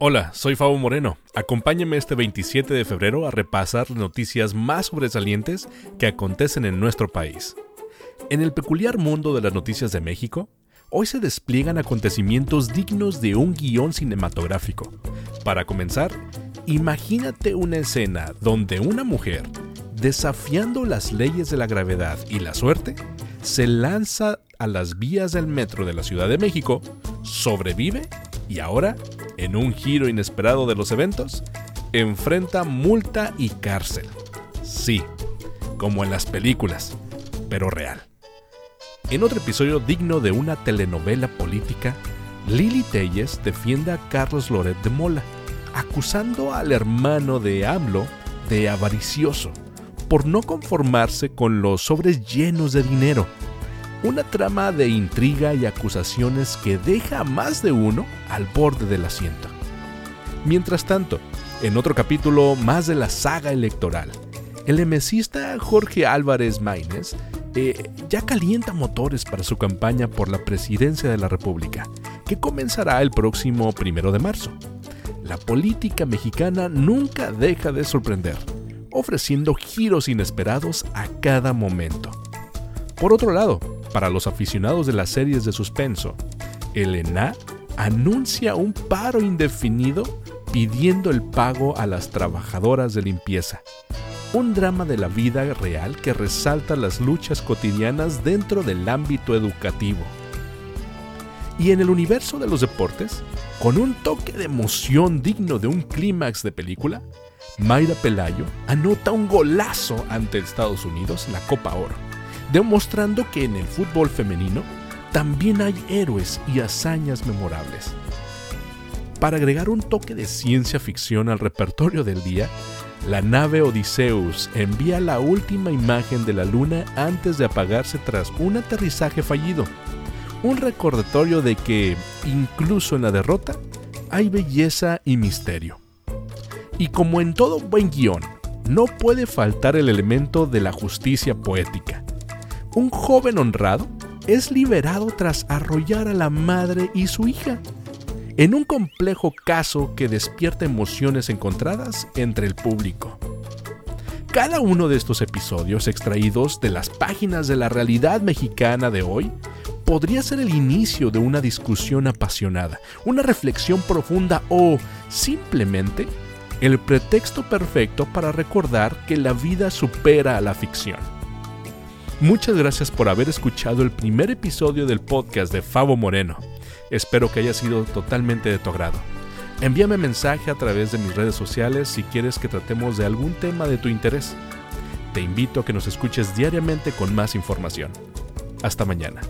Hola, soy Fabo Moreno. Acompáñame este 27 de febrero a repasar las noticias más sobresalientes que acontecen en nuestro país. En el peculiar mundo de las noticias de México, hoy se despliegan acontecimientos dignos de un guion cinematográfico. Para comenzar, imagínate una escena donde una mujer, desafiando las leyes de la gravedad y la suerte, se lanza a las vías del metro de la Ciudad de México, sobrevive y ahora en un giro inesperado de los eventos, enfrenta multa y cárcel. Sí, como en las películas, pero real. En otro episodio digno de una telenovela política, Lili Telles defiende a Carlos Loret de Mola, acusando al hermano de AMLO de avaricioso por no conformarse con los sobres llenos de dinero una trama de intriga y acusaciones que deja a más de uno al borde del asiento. Mientras tanto, en otro capítulo más de la saga electoral, el emesista Jorge Álvarez Maínez eh, ya calienta motores para su campaña por la presidencia de la República, que comenzará el próximo primero de marzo. La política mexicana nunca deja de sorprender, ofreciendo giros inesperados a cada momento. Por otro lado, para los aficionados de las series de suspenso, el ENA anuncia un paro indefinido pidiendo el pago a las trabajadoras de limpieza. Un drama de la vida real que resalta las luchas cotidianas dentro del ámbito educativo. Y en el universo de los deportes, con un toque de emoción digno de un clímax de película, Mayra Pelayo anota un golazo ante Estados Unidos en la Copa Oro demostrando que en el fútbol femenino también hay héroes y hazañas memorables. Para agregar un toque de ciencia ficción al repertorio del día, la nave Odysseus envía la última imagen de la Luna antes de apagarse tras un aterrizaje fallido. Un recordatorio de que, incluso en la derrota, hay belleza y misterio. Y como en todo buen guion, no puede faltar el elemento de la justicia poética un joven honrado es liberado tras arrollar a la madre y su hija, en un complejo caso que despierta emociones encontradas entre el público. Cada uno de estos episodios extraídos de las páginas de la realidad mexicana de hoy podría ser el inicio de una discusión apasionada, una reflexión profunda o simplemente el pretexto perfecto para recordar que la vida supera a la ficción. Muchas gracias por haber escuchado el primer episodio del podcast de Favo Moreno. Espero que haya sido totalmente de tu agrado. Envíame mensaje a través de mis redes sociales si quieres que tratemos de algún tema de tu interés. Te invito a que nos escuches diariamente con más información. Hasta mañana.